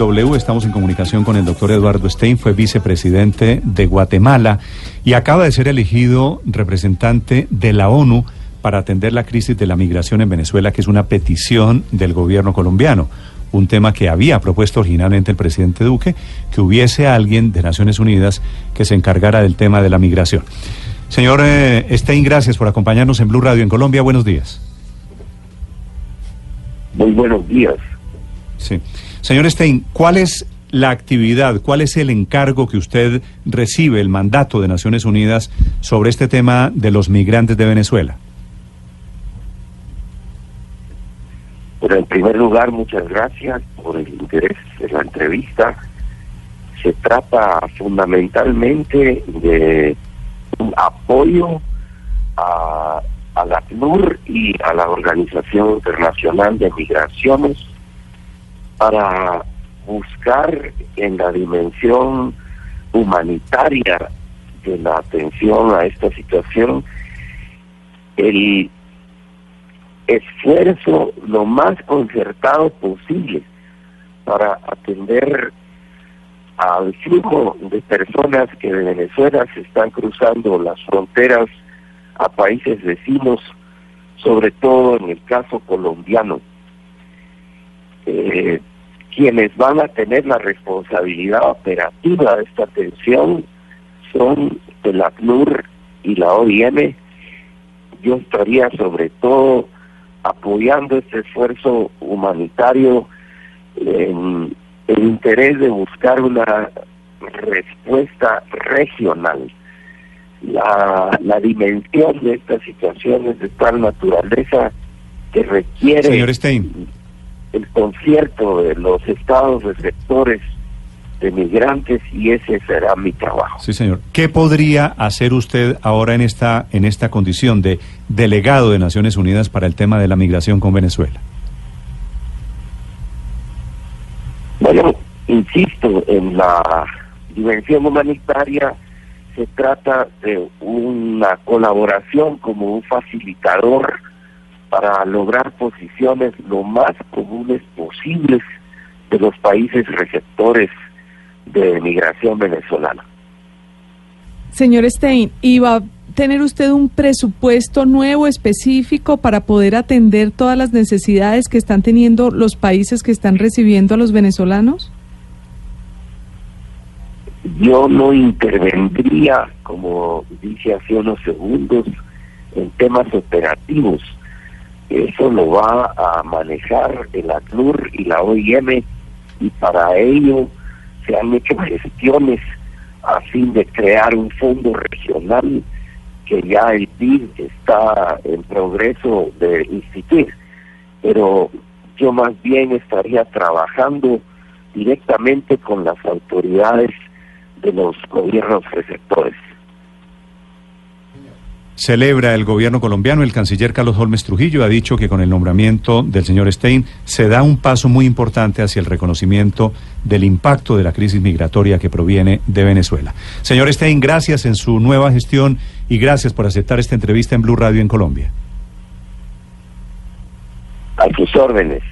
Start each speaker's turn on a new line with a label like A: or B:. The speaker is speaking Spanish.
A: W, estamos en comunicación con el doctor Eduardo Stein, fue vicepresidente de Guatemala y acaba de ser elegido representante de la ONU para atender la crisis de la migración en Venezuela, que es una petición del gobierno colombiano, un tema que había propuesto originalmente el presidente Duque, que hubiese alguien de Naciones Unidas que se encargara del tema de la migración. Señor eh, Stein, gracias por acompañarnos en Blue Radio en Colombia. Buenos días.
B: Muy buenos días.
A: Sí. Señor Stein, ¿cuál es la actividad, cuál es el encargo que usted recibe, el mandato de Naciones Unidas sobre este tema de los migrantes de Venezuela?
B: Bueno, en primer lugar, muchas gracias por el interés de la entrevista. Se trata fundamentalmente de un apoyo a, la ACNUR y a la Organización Internacional de Migraciones para buscar en la dimensión humanitaria de la atención a esta situación el esfuerzo lo más concertado posible para atender al flujo de personas que de Venezuela se están cruzando las fronteras a países vecinos, sobre todo en el caso colombiano. Eh, quienes van a tener la responsabilidad operativa de esta atención son el ACNUR y la OIM. Yo estaría sobre todo apoyando este esfuerzo humanitario en el interés de buscar una respuesta regional. La, la dimensión de estas situaciones de tal naturaleza que requiere
A: Señor Stein.
B: El concierto de los estados receptores de migrantes y ese será mi trabajo.
A: Sí, señor. ¿Qué podría hacer usted ahora en esta en esta condición de delegado de Naciones Unidas para el tema de la migración con Venezuela?
B: Bueno, insisto, en la dimensión humanitaria se trata de una colaboración como un facilitador para lograr posiciones lo más comunes posibles de los países receptores de migración venezolana.
C: Señor Stein, ¿y va a tener usted un presupuesto nuevo específico para poder atender todas las necesidades que están teniendo los países que están recibiendo a los venezolanos?
B: Yo no intervendría, como dije hace unos segundos, en temas operativos. Eso lo va a manejar el ACNUR y la OIM y para ello se han hecho gestiones a fin de crear un fondo regional que ya el PIB está en progreso de instituir. Pero yo más bien estaría trabajando directamente con las autoridades de los gobiernos receptores.
A: Celebra el gobierno colombiano, el canciller Carlos Holmes Trujillo ha dicho que con el nombramiento del señor Stein se da un paso muy importante hacia el reconocimiento del impacto de la crisis migratoria que proviene de Venezuela. Señor Stein, gracias en su nueva gestión y gracias por aceptar esta entrevista en Blue Radio en Colombia.
B: A sus órdenes.